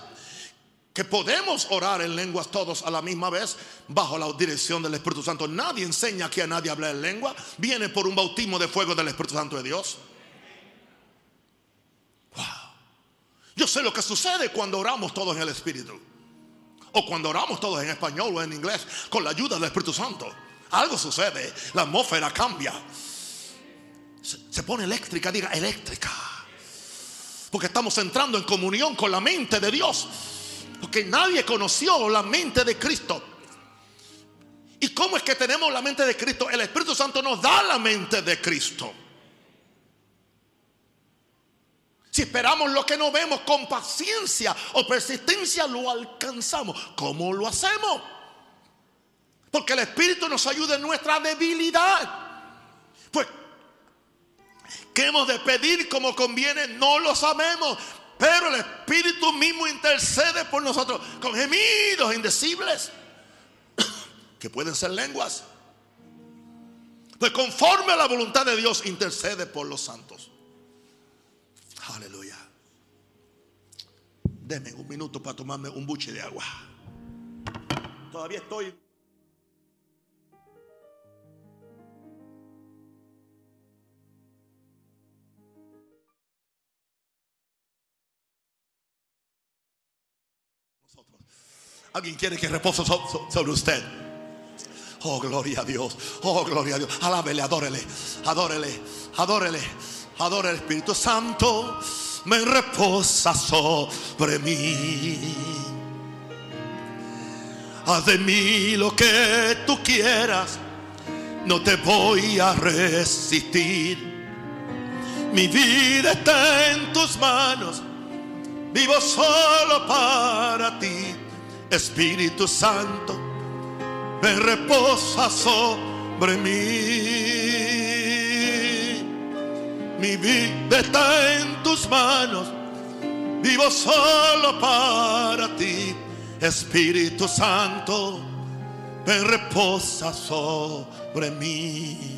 que podemos orar en lenguas todos a la misma vez bajo la dirección del Espíritu Santo. Nadie enseña que a nadie habla en lengua. Viene por un bautismo de fuego del Espíritu Santo de Dios. Wow. Yo sé lo que sucede cuando oramos todos en el Espíritu. O cuando oramos todos en español o en inglés con la ayuda del Espíritu Santo. Algo sucede. La atmósfera cambia. Se, pone eléctrica, diga eléctrica. Porque estamos entrando en comunión con la mente de Dios. Porque nadie conoció la mente de Cristo. ¿Y cómo es que tenemos la mente de Cristo? El Espíritu Santo nos da la mente de Cristo. Si esperamos lo que no vemos con paciencia o persistencia, lo alcanzamos. ¿Cómo lo hacemos? Porque el Espíritu nos ayuda en nuestra debilidad. Pues ¿Qué hemos de pedir como conviene? No lo sabemos. Pero el Espíritu mismo intercede por nosotros con gemidos indecibles *coughs* que pueden ser lenguas. Pues conforme a la voluntad de Dios intercede por los santos. Aleluya. Deme un minuto para tomarme un buche de agua. Todavía estoy. Alguien quiere que repose sobre usted. Oh, gloria a Dios. Oh, gloria a Dios. Alábele, adórele. Adórele. Adórele. Adore el Espíritu Santo. Me reposa sobre mí. Haz de mí lo que tú quieras. No te voy a resistir. Mi vida está en tus manos. Vivo solo para ti. Espíritu Santo, me reposa sobre mí. Mi vida está en tus manos, vivo solo para ti. Espíritu Santo, me reposa sobre mí.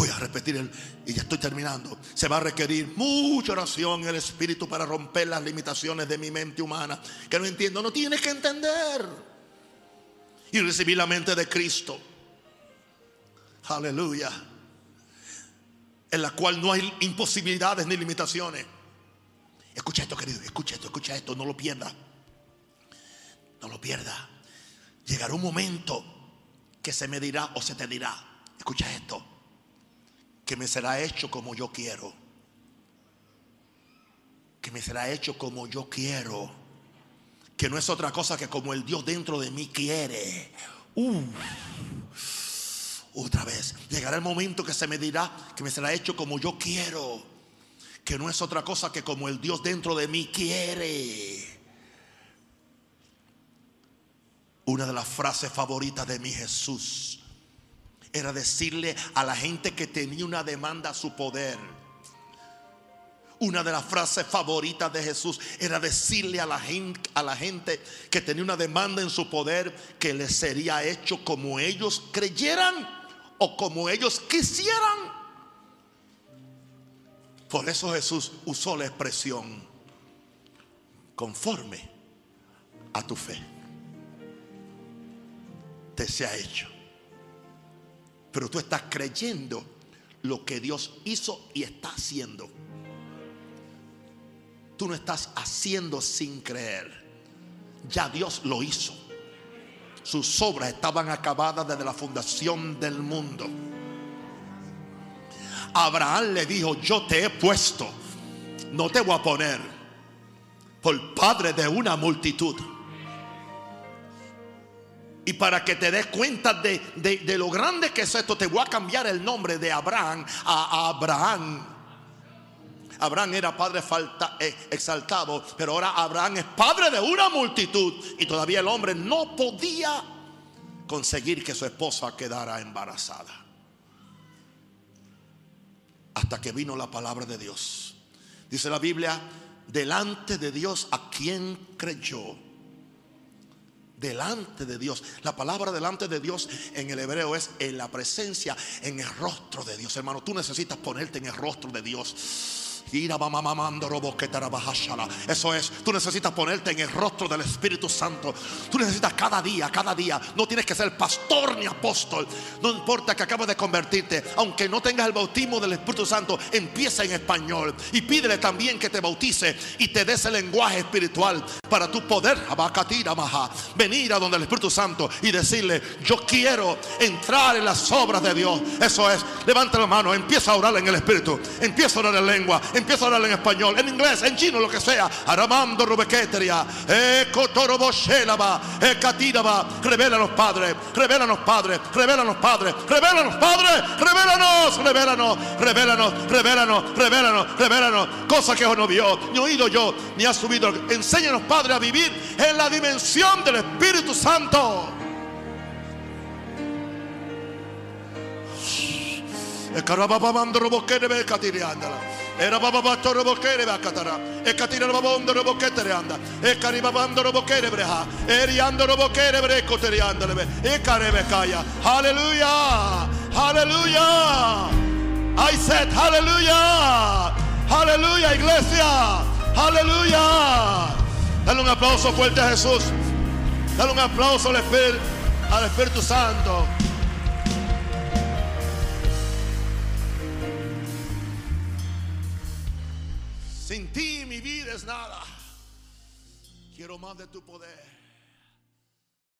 Voy a repetir el, y ya estoy terminando. Se va a requerir mucha oración en el Espíritu para romper las limitaciones de mi mente humana. Que no entiendo, no tienes que entender. Y recibir la mente de Cristo. Aleluya. En la cual no hay imposibilidades ni limitaciones. Escucha esto, querido. Escucha esto, escucha esto. No lo pierda. No lo pierda. Llegará un momento que se me dirá o se te dirá. Escucha esto que me será hecho como yo quiero. Que me será hecho como yo quiero. Que no es otra cosa que como el Dios dentro de mí quiere. Otra vez. Llegará el momento que se me dirá que me será hecho como yo quiero. Que no es otra cosa que como el Dios dentro de mí quiere. Una de las frases favoritas de mi Jesús era decirle a la gente que tenía una demanda a su poder. Una de las frases favoritas de Jesús era decirle a la, gente, a la gente que tenía una demanda en su poder que le sería hecho como ellos creyeran o como ellos quisieran. Por eso Jesús usó la expresión conforme a tu fe. Te se ha hecho. Pero tú estás creyendo lo que Dios hizo y está haciendo. Tú no estás haciendo sin creer. Ya Dios lo hizo. Sus obras estaban acabadas desde la fundación del mundo. Abraham le dijo, yo te he puesto, no te voy a poner por padre de una multitud. Y para que te des cuenta de, lo grande que es esto, te voy a cambiar el nombre de Abraham a Abraham. Abraham era padre falta, eh, exaltado, pero ahora Abraham es padre de una multitud. Y todavía el hombre no podía conseguir que su esposa quedara embarazada. Hasta que vino la palabra de Dios. Dice la Biblia, delante de Dios a quien creyó delante de Dios. La palabra delante de Dios en el hebreo es en la presencia, en el rostro de Dios. Hermano, tú necesitas ponerte en el rostro de Dios. Eso es, tú necesitas ponerte en el rostro del Espíritu Santo. Tú necesitas cada día, cada día. No tienes que ser pastor ni apóstol. No importa que acabes de convertirte. Aunque no tengas el bautismo del Espíritu Santo, empieza en español. Y pídele también que te bautice y te dé ese lenguaje espiritual para tu poder venir a donde el Espíritu Santo y decirle, yo quiero entrar en las obras de Dios. Eso es, levanta la mano, empieza a orar en el Espíritu, empieza a orar en lengua, Empieza a hablar en español, en inglés, en chino, lo que sea. Aramando Rubequeteria, Ekotoroboselaba, Ekatiraba. Revélanos, Padre, revélanos, Padre, revélanos, Padre, revélanos, Padre, revélanos, revélanos, revélanos, revélanos, revélanos, revélanos. Cosa que no vio, ni oído yo, ni ha subido. Enséñanos, Padre, a vivir en la dimensión del Espíritu Santo. E carababamando robochere be catiriandala. Era baba toro bokere ba katara. E katira baba ondo bokere anda. E kariba bando bokere breha. E riando bokere bre koterianda lebe. E karebe kaya. Hallelujah. Hallelujah. I said hallelujah. Hallelujah, iglesia. Aleluya. Dale un aplauso fuerte a Jesús. Dale un aplauso al Espíritu Santo. Sin ti mi vida es nada. Quiero más de tu poder.